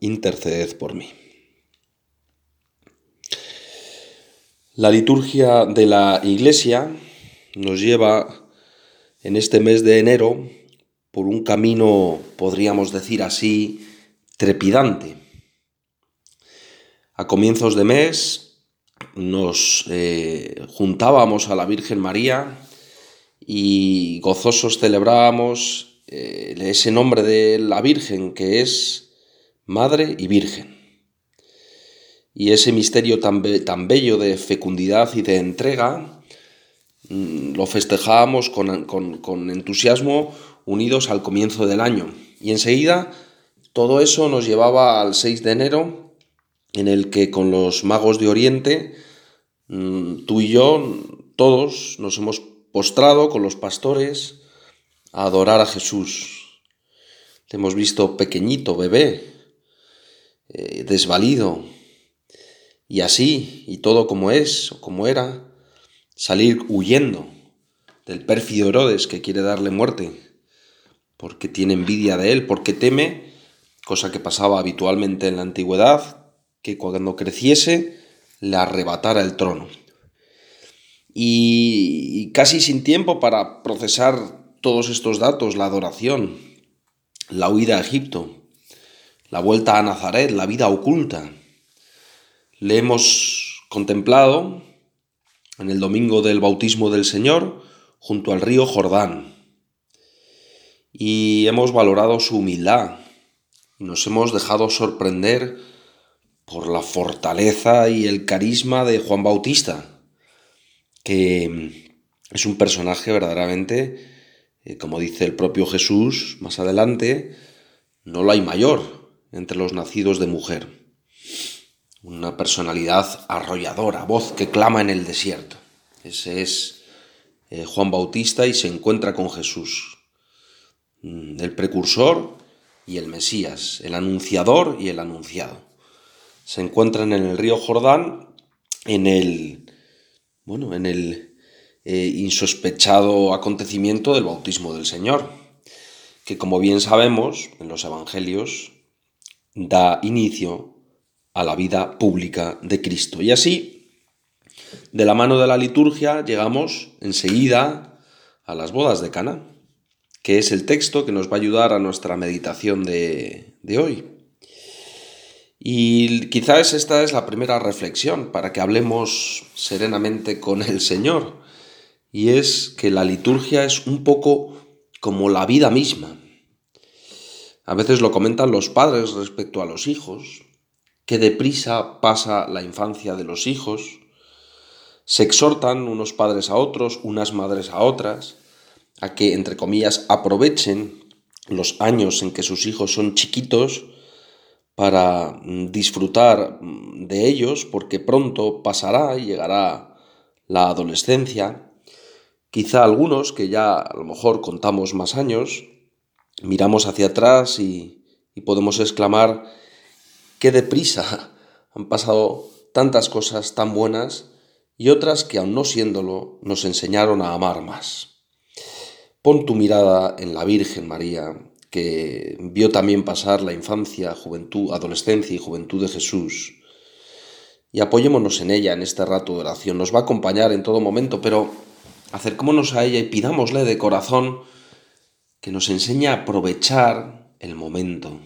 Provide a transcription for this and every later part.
interceded por mí. La liturgia de la Iglesia nos lleva en este mes de enero por un camino, podríamos decir así, trepidante. A comienzos de mes nos eh, juntábamos a la Virgen María y gozosos celebrábamos eh, ese nombre de la Virgen que es Madre y Virgen. Y ese misterio tan, bello de fecundidad y de entrega mm, lo festejábamos con, con entusiasmo unidos al comienzo del año. Y enseguida todo eso nos llevaba al 6 de enero, en el que con los magos de Oriente, mm, tú y yo, todos nos hemos postrado con los pastores a adorar a Jesús. Te hemos visto pequeñito, bebé, eh, desvalido, y así, y todo como es o como era, salir huyendo del pérfido Herodes que quiere darle muerte, porque tiene envidia de él, porque teme, cosa que pasaba habitualmente en la antigüedad, que cuando creciese le arrebatara el trono. y casi sin tiempo para procesar todos estos datos, la adoración, la huida a Egipto, la vuelta a Nazaret, la vida oculta. Le hemos contemplado en el domingo del bautismo del Señor junto al río Jordán. Y hemos valorado su humildad. Nos hemos dejado sorprender por la fortaleza y el carisma de Juan Bautista, que es un personaje verdaderamente, eh, como dice el propio Jesús más adelante, no lo hay mayor, entre los nacidos de mujer. Una personalidad arrolladora, voz que clama en el desierto. Ese es eh, Juan Bautista y se encuentra con Jesús, mm, el precursor y el Mesías, el anunciador y el anunciado. Se encuentran en el río Jordán, en el, bueno, en el eh, insospechado acontecimiento del bautismo del Señor, que como bien sabemos en los evangelios da inicio a la vida pública de Cristo. Y así, de la mano de la liturgia, llegamos enseguida a las bodas de Cana, que es el texto que nos va a ayudar a nuestra meditación de, de hoy. Y quizás esta es la primera reflexión para que hablemos serenamente con el Señor, y es que la liturgia es un poco como la vida misma. A veces lo comentan los padres respecto a los hijos, que deprisa pasa la infancia de los hijos, se exhortan unos padres a otros, unas madres a otras, a que, entre comillas, aprovechen los años en que sus hijos son chiquitos para mm, disfrutar mm, de ellos, porque pronto pasará y llegará la adolescencia. Quizá algunos, que ya a lo mejor contamos más años, miramos hacia atrás y, podemos exclamar, qué deprisa han pasado tantas cosas tan buenas y otras que aun no siéndolo nos enseñaron a amar más. Pon tu mirada en la Virgen María, que vio también pasar la infancia, juventud, adolescencia y juventud de Jesús. Y apoyémonos en ella en este rato de oración. Nos va a acompañar en todo momento, pero acercémonos a ella y pidámosle de corazón que nos enseña a aprovechar el momento,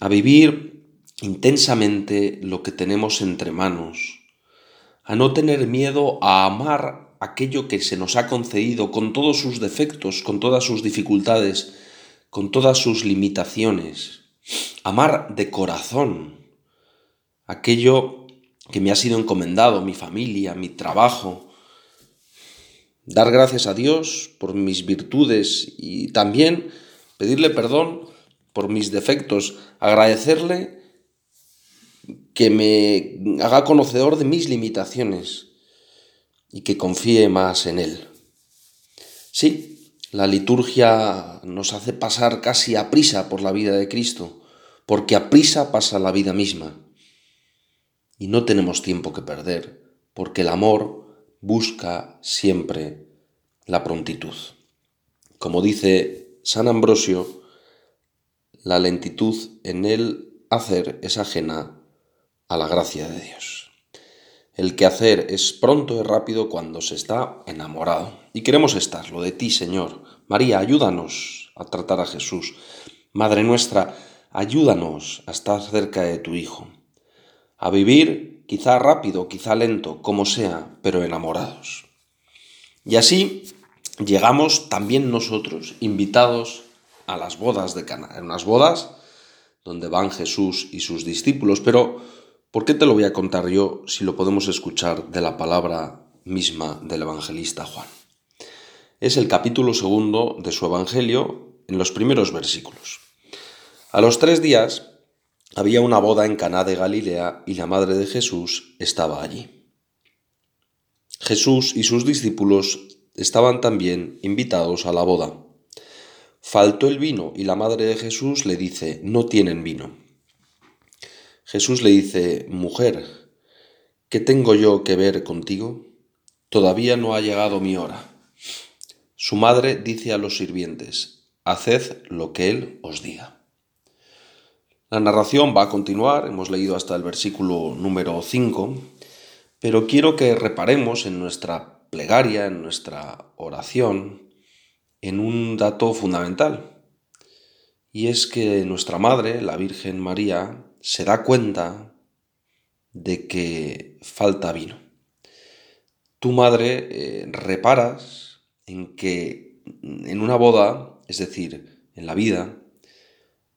a vivir intensamente lo que tenemos entre manos, a no tener miedo a amar aquello que se nos ha concedido con todos sus defectos, con todas sus dificultades, con todas sus limitaciones. Amar de corazón aquello que me ha sido encomendado, mi familia, mi trabajo, dar gracias a Dios por mis virtudes y también pedirle perdón por mis defectos, agradecerle que me haga conocedor de mis limitaciones y que confíe más en Él. Sí, la liturgia nos hace pasar casi a prisa por la vida de Cristo, porque a prisa pasa la vida misma. Y no tenemos tiempo que perder, porque el amor busca siempre la prontitud. Como dice San Ambrosio, la lentitud en el hacer es ajena a la gracia de Dios. El que hacer es pronto y rápido cuando se está enamorado. Y queremos estarlo de ti, Señor. María, ayúdanos a tratar a Jesús. Madre nuestra, ayúdanos a estar cerca de tu Hijo. A vivir quizá rápido, quizá lento, como sea, pero enamorados. Y así llegamos también nosotros, invitados a las bodas de Cana, en unas bodas donde van Jesús y sus discípulos, pero ¿por qué te lo voy a contar yo si lo podemos escuchar de la palabra misma del evangelista Juan? Es el capítulo segundo de su evangelio en los primeros versículos. A los tres días había una boda en Caná de Galilea y la madre de Jesús estaba allí. Jesús y sus discípulos estaban también invitados a la boda. Faltó el vino y la madre de Jesús le dice, no tienen vino. Jesús le dice, mujer, ¿qué tengo yo que ver contigo? Todavía no ha llegado mi hora. Su madre dice a los sirvientes, haced lo que él os diga. La narración va a continuar, hemos leído hasta el versículo número 5, pero quiero que reparemos en nuestra plegaria, en nuestra oración, en un dato fundamental. Y es que nuestra Madre, la Virgen María, se da cuenta de que falta vino. Tu madre eh, reparas en que en una boda, es decir, en la vida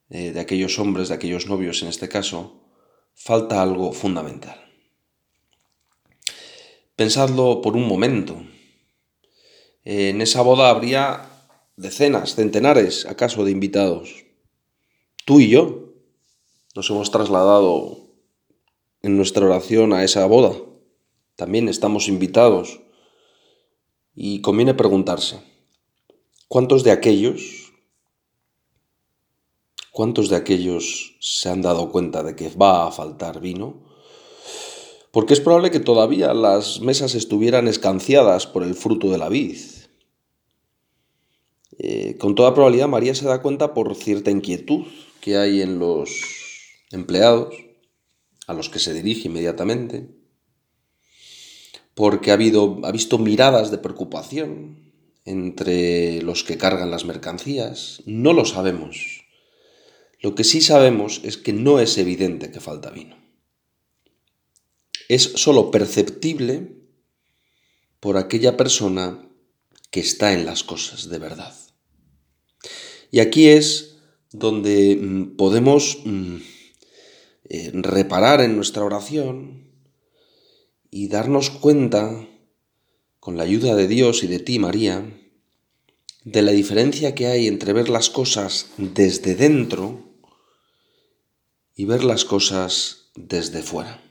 eh, de aquellos hombres, de aquellos novios en este caso, falta algo fundamental. Pensadlo por un momento. En esa boda habría decenas, centenares, acaso, de invitados. Tú y yo nos hemos trasladado en nuestra oración a esa boda. También estamos invitados. Y conviene preguntarse, ¿cuántos de aquellos, cuántos de aquellos se han dado cuenta de que va a faltar vino? porque es probable que todavía las mesas estuvieran escanciadas por el fruto de la vid. Eh, con toda probabilidad María se da cuenta por cierta inquietud que hay en los empleados, a los que se dirige inmediatamente, porque ha, visto miradas de preocupación entre los que cargan las mercancías. No lo sabemos. Lo que sí sabemos es que no es evidente que falta vino es sólo perceptible por aquella persona que está en las cosas de verdad. Y aquí es donde mm, podemos mm, eh, reparar en nuestra oración y darnos cuenta, con la ayuda de Dios y de ti, María, de la diferencia que hay entre ver las cosas desde dentro y ver las cosas desde fuera.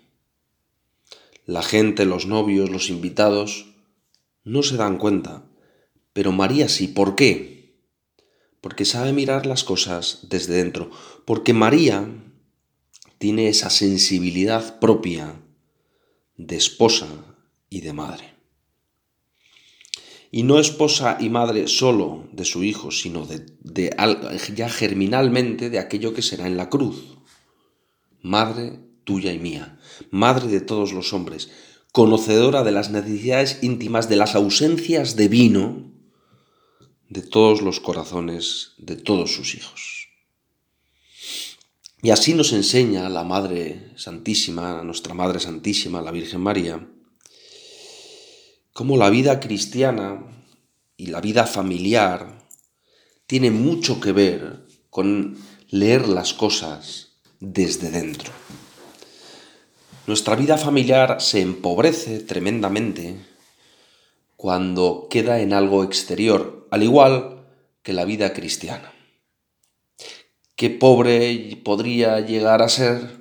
La gente, los novios, los invitados, no se dan cuenta, pero María sí. ¿Por qué? Porque sabe mirar las cosas desde dentro, porque María tiene esa sensibilidad propia de esposa y de madre. Y no esposa y madre solo de su hijo, sino ya germinalmente de aquello que será en la cruz. Madre tuya y mía, madre de todos los hombres, conocedora de las necesidades íntimas, de las ausencias de vino de todos los corazones de todos sus hijos. Y así nos enseña la Madre Santísima, nuestra Madre Santísima, la Virgen María, cómo la vida cristiana y la vida familiar tiene mucho que ver con leer las cosas desde dentro. Nuestra vida familiar se empobrece tremendamente cuando queda en algo exterior, al igual que la vida cristiana. Qué pobre podría llegar a ser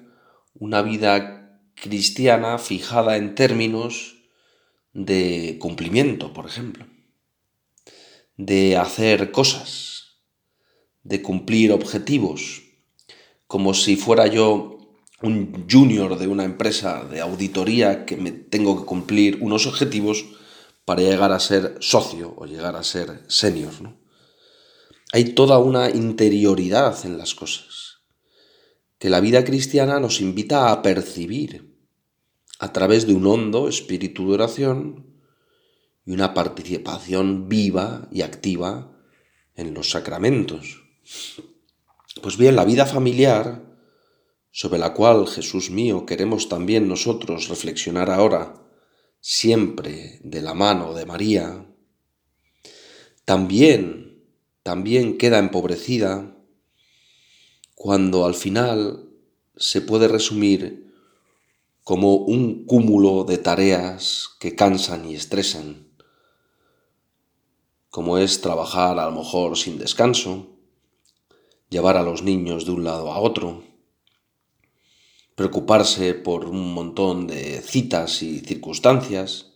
una vida cristiana fijada en términos de cumplimiento, por ejemplo, de hacer cosas, de cumplir objetivos, como si fuera yo un junior de una empresa de auditoría que me tengo que cumplir unos objetivos para llegar a ser socio o llegar a ser senior. Hay toda una interioridad en las cosas que la vida cristiana nos invita a percibir a través de un hondo espíritu de oración y una participación viva y activa en los sacramentos. Pues bien, la vida familiar sobre la cual, Jesús mío, queremos también nosotros reflexionar ahora, siempre de la mano de María, también, también queda empobrecida cuando al final se puede resumir como un cúmulo de tareas que cansan y estresan, como es trabajar a lo mejor sin descanso, llevar a los niños de un lado a otro, preocuparse por un montón de citas y circunstancias,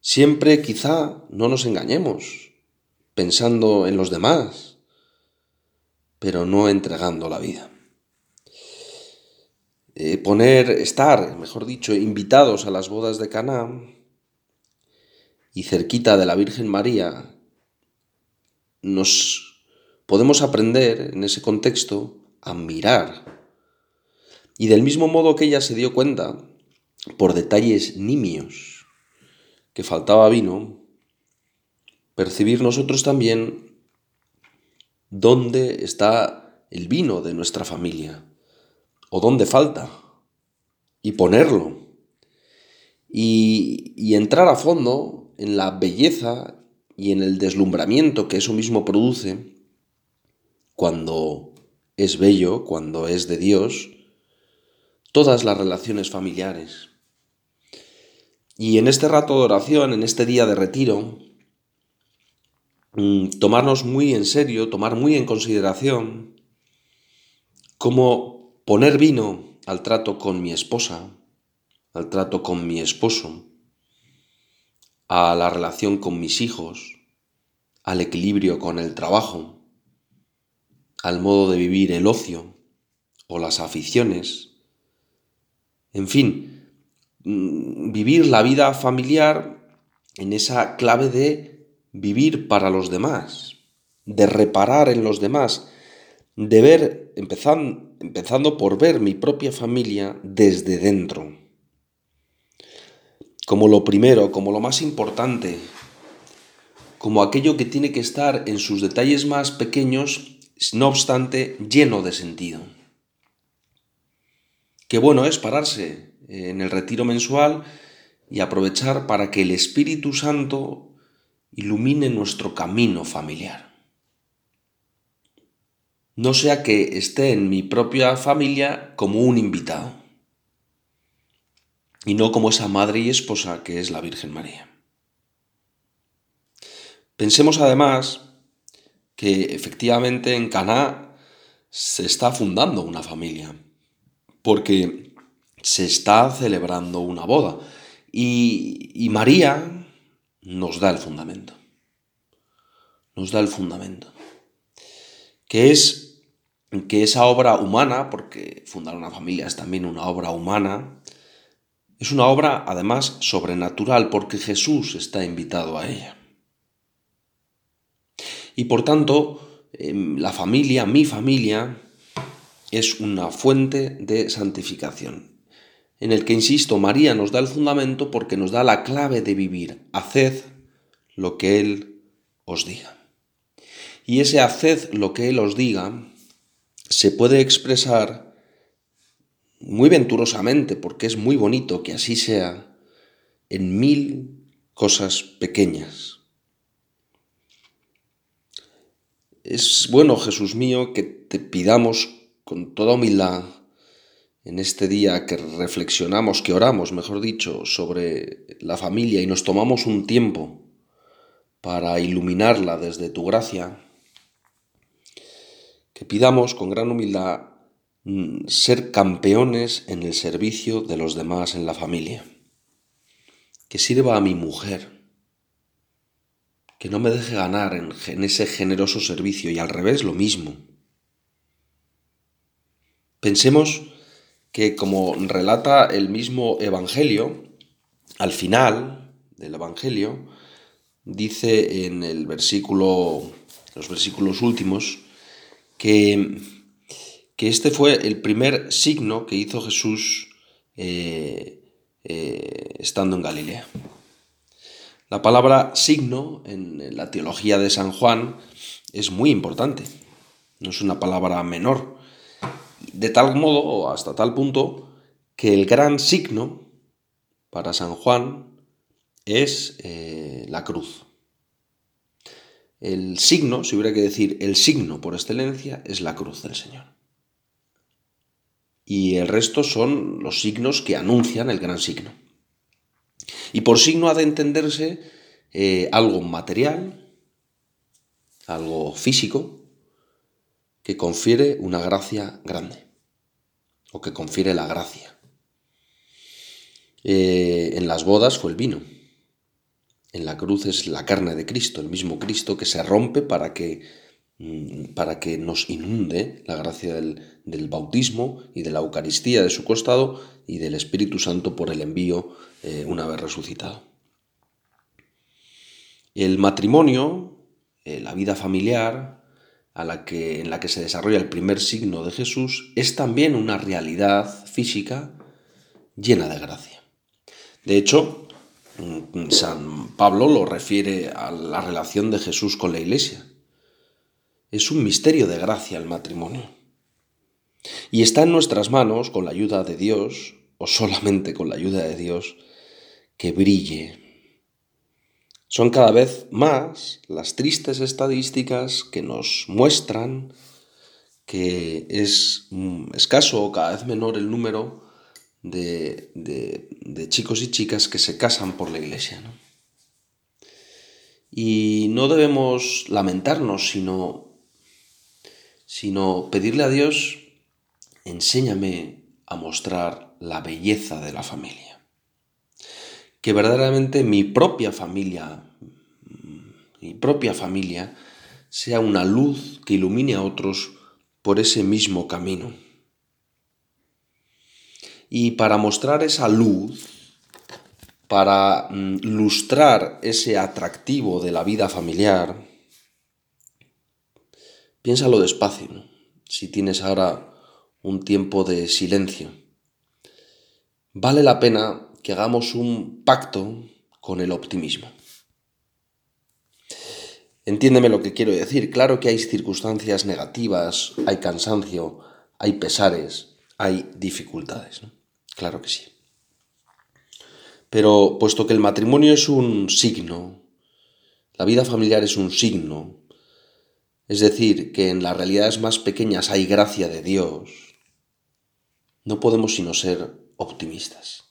siempre quizá no nos engañemos, pensando en los demás, pero no entregando la vida. Eh, poner, estar, mejor dicho, invitados a las bodas de Caná y cerquita de la Virgen María, nos podemos aprender en ese contexto a mirar. Y del mismo modo que ella se dio cuenta, por detalles nimios, que faltaba vino, percibir nosotros también dónde está el vino de nuestra familia, o dónde falta, y ponerlo, y, y entrar a fondo en la belleza y en el deslumbramiento que eso mismo produce cuando es bello, cuando es de Dios, todas las relaciones familiares. Y en este rato de oración, en este día de retiro, mm, tomarnos muy en serio, tomar muy en consideración cómo poner vino al trato con mi esposa, al trato con mi esposo, a la relación con mis hijos, al equilibrio con el trabajo, al modo de vivir el ocio o las aficiones, en fin, mm, vivir la vida familiar en esa clave de vivir para los demás, de reparar en los demás, de ver, empezando, empezando por ver mi propia familia desde dentro. Como lo primero, como lo más importante, como aquello que tiene que estar en sus detalles más pequeños, no obstante, lleno de sentido. Qué bueno es pararse en el retiro mensual y aprovechar para que el Espíritu Santo ilumine nuestro camino familiar. No sea que esté en mi propia familia como un invitado y no como esa madre y esposa que es la Virgen María. Pensemos además que efectivamente en Caná se está fundando una familia porque se está celebrando una boda y, María nos da el fundamento. Nos da el fundamento. Que es que esa obra humana, porque fundar una familia es también una obra humana, es una obra además sobrenatural porque Jesús está invitado a ella. Y por tanto, em, la familia, mi familia, es una fuente de santificación, en el que, insisto, María nos da el fundamento porque nos da la clave de vivir. Haced lo que Él os diga. Y ese haced lo que Él os diga se puede expresar muy venturosamente, porque es muy bonito que así sea, en mil cosas pequeñas. Es bueno, Jesús mío, que te pidamos con toda humildad en este día que reflexionamos, que oramos, mejor dicho, sobre la familia y nos tomamos un tiempo para iluminarla desde tu gracia, que pidamos con gran humildad mm, ser campeones en el servicio de los demás en la familia. Que sirva a mi mujer. Que no me deje ganar en, ese generoso servicio y al revés lo mismo. Pensemos que como relata el mismo Evangelio, al final del Evangelio, dice en el versículo, los versículos últimos, que, que este fue el primer signo que hizo Jesús eh, eh, estando en Galilea. La palabra signo en la teología de San Juan es muy importante, no es una palabra menor, de tal modo o hasta tal punto que el gran signo para San Juan es eh, la cruz. El signo, si hubiera que decir el signo por excelencia, es la cruz del Señor. Y el resto son los signos que anuncian el gran signo. Y por signo ha de entenderse eh, algo material, algo físico, que confiere una gracia grande, o que confiere la gracia. Eh, en las bodas fue el vino en la cruz es la carne de Cristo, el mismo Cristo que se rompe para que, mm, para que nos inunde la gracia del, bautismo y de la Eucaristía de su costado y del Espíritu Santo por el envío eh, una vez resucitado. El matrimonio, eh, la vida familiar, a la que, en la que se desarrolla el primer signo de Jesús, es también una realidad física llena de gracia. De hecho, San Pablo lo refiere a la relación de Jesús con la Iglesia. Es un misterio de gracia el matrimonio. Y está en nuestras manos, con la ayuda de Dios, o solamente con la ayuda de Dios, que brille. Son cada vez más las tristes estadísticas que nos muestran que es mm, escaso o cada vez menor el número de, chicos y chicas que se casan por la iglesia. Y no debemos lamentarnos, sino, sino pedirle a Dios, enséñame a mostrar la belleza de la familia. Que verdaderamente mi propia familia, mi propia familia, sea una luz que ilumine a otros por ese mismo camino. Y para mostrar esa luz, para mm, lustrar ese atractivo de la vida familiar, piénsalo despacio, si tienes ahora un tiempo de silencio. Vale la pena que hagamos un pacto con el optimismo. Entiéndeme lo que quiero decir. Claro que hay circunstancias negativas, hay cansancio, hay pesares, hay dificultades. Claro que sí. Pero puesto que el matrimonio es un signo, la vida familiar es un signo, es decir, que en las realidades más pequeñas hay gracia de Dios, no podemos sino ser optimistas.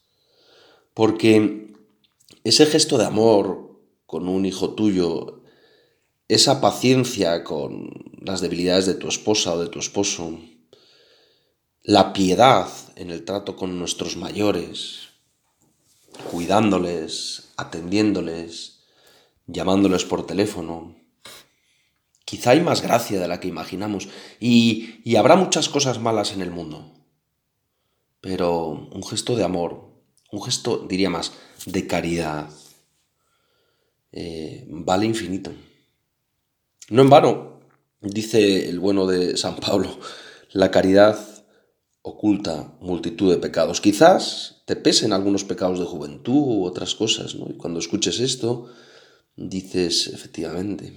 Porque ese gesto de amor con un hijo tuyo, esa paciencia con las debilidades de tu esposa o de tu esposo, la piedad en el trato con nuestros mayores, cuidándoles, atendiéndoles, llamándoles por teléfono. Quizá hay más gracia de la que imaginamos y, habrá muchas cosas malas en el mundo, pero un gesto de amor, un gesto, diría más, de caridad, eh, vale infinito. No en vano, dice el bueno de San Pablo, la caridad oculta multitud de pecados. Quizás te pesen algunos pecados de juventud u otras cosas, ¿no? Y cuando escuches esto, dices, efectivamente,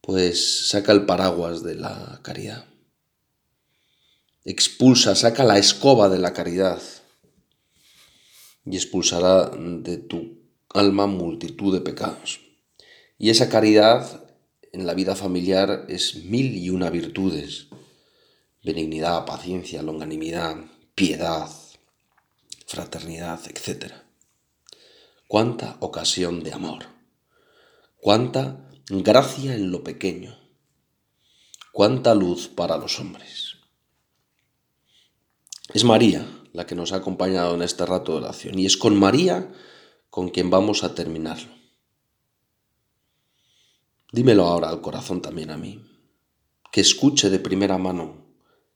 pues saca el paraguas de la caridad. Expulsa, saca la escoba de la caridad y expulsará de tu alma multitud de pecados. Y esa caridad en la vida familiar es mil y una virtudes benignidad, paciencia, longanimidad, piedad, fraternidad, etc. Cuánta ocasión de amor, cuánta gracia en lo pequeño, cuánta luz para los hombres. Es María la que nos ha acompañado en este rato de oración y es con María con quien vamos a terminarlo. Dímelo ahora al corazón también a mí, que escuche de primera mano,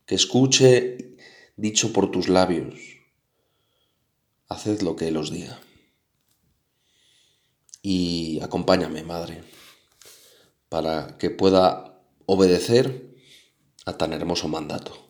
que escuche dicho por tus labios. Haced lo que Él os diga. Y acompáñame, Madre, para que pueda obedecer a tan hermoso mandato.